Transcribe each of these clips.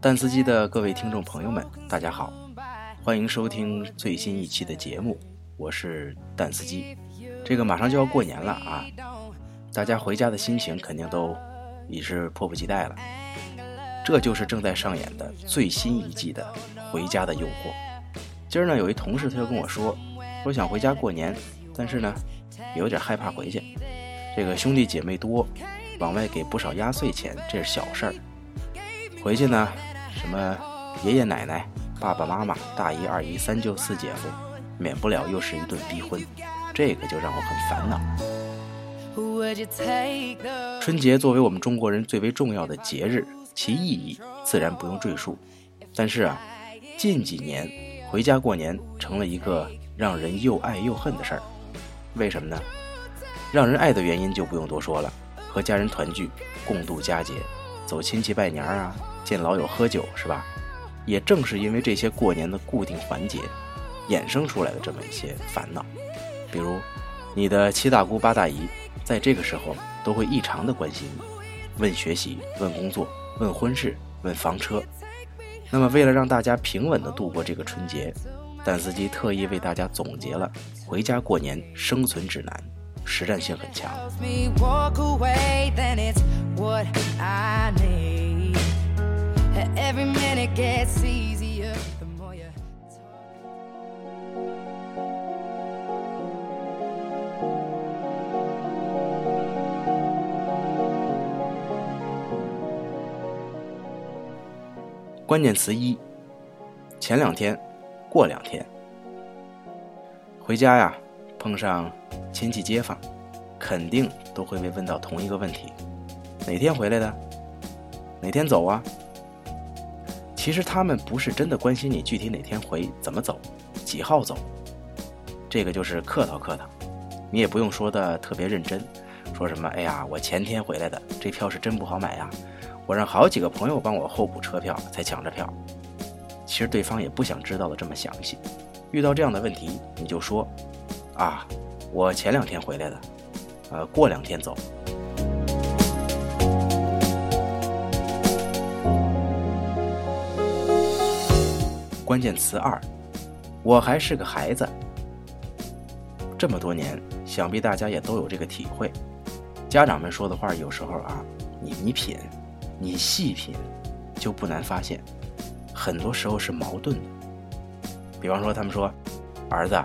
蛋司机的各位听众朋友们，大家好，欢迎收听最新一期的节目，我是蛋司机。这个马上就要过年了啊，大家回家的心情肯定都已是迫不及待了。这就是正在上演的最新一季的《回家的诱惑》。今儿呢，有一同事他就跟我说，说想回家过年，但是呢，有点害怕回去。这个兄弟姐妹多，往外给不少压岁钱，这是小事儿。回去呢，什么爷爷奶奶、爸爸妈妈、大姨、二姨、三舅、四姐夫，免不了又是一顿逼婚，这个就让我很烦恼。春节作为我们中国人最为重要的节日，其意义自然不用赘述。但是啊，近几年回家过年成了一个让人又爱又恨的事儿。为什么呢？让人爱的原因就不用多说了，和家人团聚，共度佳节，走亲戚拜年啊，见老友喝酒，是吧？也正是因为这些过年的固定环节，衍生出来的这么一些烦恼。比如，你的七大姑八大姨在这个时候都会异常的关心你，问学习，问工作，问婚事，问房车。那么，为了让大家平稳的度过这个春节，蛋司机特意为大家总结了回家过年生存指南。实战性很强。Get easier the more your 关键词一：前两天，过两天，回家呀。碰上亲戚街坊，肯定都会被问到同一个问题：哪天回来的？哪天走啊？其实他们不是真的关心你具体哪天回、怎么走、几号走，这个就是客套客套。你也不用说的特别认真，说什么“哎呀，我前天回来的，这票是真不好买呀，我让好几个朋友帮我候补车票才抢着票。”其实对方也不想知道的这么详细。遇到这样的问题，你就说。啊，我前两天回来的，呃，过两天走。关键词二，我还是个孩子。这么多年，想必大家也都有这个体会。家长们说的话，有时候啊，你你品，你细品，就不难发现，很多时候是矛盾的。比方说，他们说，儿子。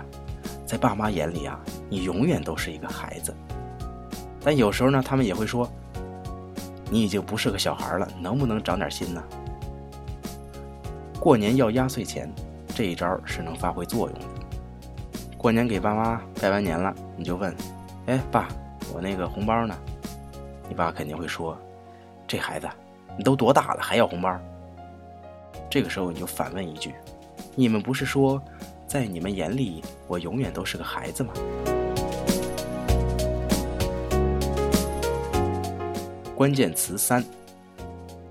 在爸妈眼里啊，你永远都是一个孩子。但有时候呢，他们也会说，你已经不是个小孩了，能不能长点心呢？过年要压岁钱，这一招是能发挥作用的。过年给爸妈拜完年了，你就问，哎，爸，我那个红包呢？你爸肯定会说，这孩子，你都多大了还要红包？这个时候你就反问一句，你们不是说？在你们眼里，我永远都是个孩子吗？关键词三：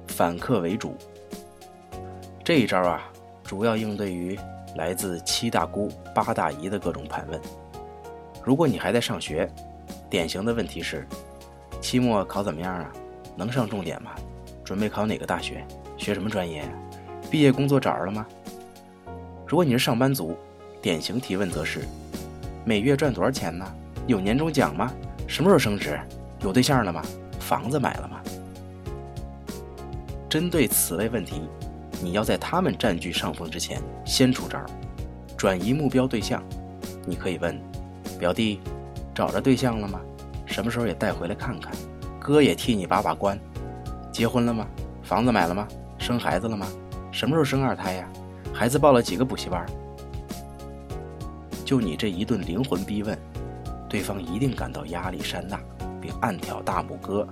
反客为主。这一招啊，主要应对于来自七大姑八大姨的各种盘问。如果你还在上学，典型的问题是：期末考怎么样啊？能上重点吗？准备考哪个大学？学什么专业？毕业工作找着了吗？如果你是上班族，典型提问则是：每月赚多少钱呢？有年终奖吗？什么时候升职？有对象了吗？房子买了吗？针对此类问题，你要在他们占据上风之前先出招，转移目标对象。你可以问：表弟，找着对象了吗？什么时候也带回来看看？哥也替你把把关。结婚了吗？房子买了吗？生孩子了吗？什么时候生二胎呀？孩子报了几个补习班？就你这一顿灵魂逼问，对方一定感到压力山大，并暗挑大拇哥。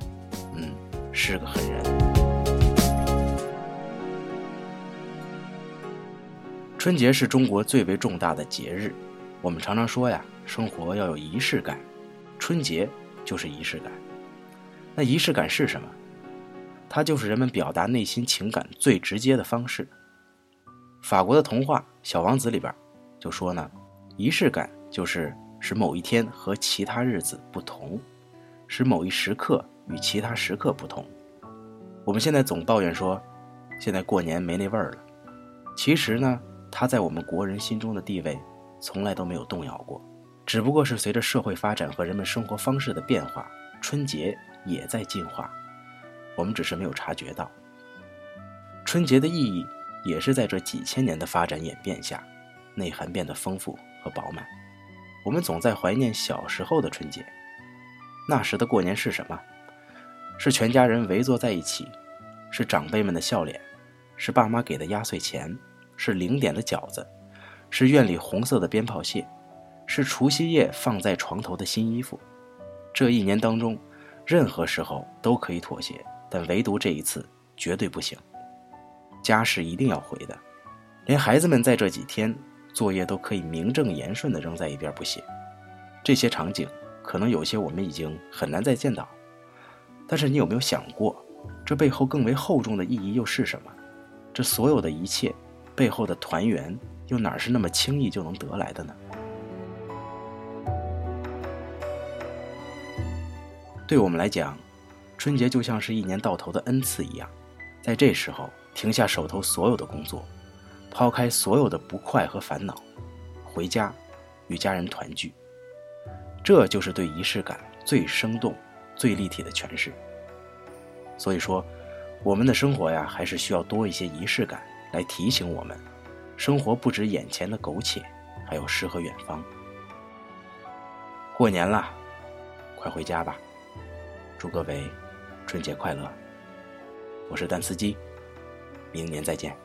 嗯，是个狠人。春节是中国最为重大的节日，我们常常说呀，生活要有仪式感，春节就是仪式感。那仪式感是什么？它就是人们表达内心情感最直接的方式。法国的童话《小王子》里边就说呢。仪式感就是使某一天和其他日子不同，使某一时刻与其他时刻不同。我们现在总抱怨说，现在过年没那味儿了。其实呢，它在我们国人心中的地位从来都没有动摇过，只不过是随着社会发展和人们生活方式的变化，春节也在进化，我们只是没有察觉到。春节的意义也是在这几千年的发展演变下，内涵变得丰富和饱满。我们总在怀念小时候的春节，那时的过年是什么？是全家人围坐在一起，是长辈们的笑脸，是爸妈给的压岁钱，是零点的饺子，是院里红色的鞭炮屑，是除夕夜放在床头的新衣服。这一年当中，任何时候都可以妥协，但唯独这一次绝对不行。家是一定要回的，连孩子们在这几天。作业都可以名正言顺地扔在一边不写，这些场景可能有些我们已经很难再见到。但是你有没有想过，这背后更为厚重的意义又是什么？这所有的一切背后的团圆，又哪是那么轻易就能得来的呢？对我们来讲，春节就像是一年到头的恩赐一样，在这时候停下手头所有的工作。抛开所有的不快和烦恼，回家与家人团聚，这就是对仪式感最生动、最立体的诠释。所以说，我们的生活呀，还是需要多一些仪式感，来提醒我们，生活不止眼前的苟且，还有诗和远方。过年了，快回家吧！祝各位春节快乐！我是蛋司机，明年再见。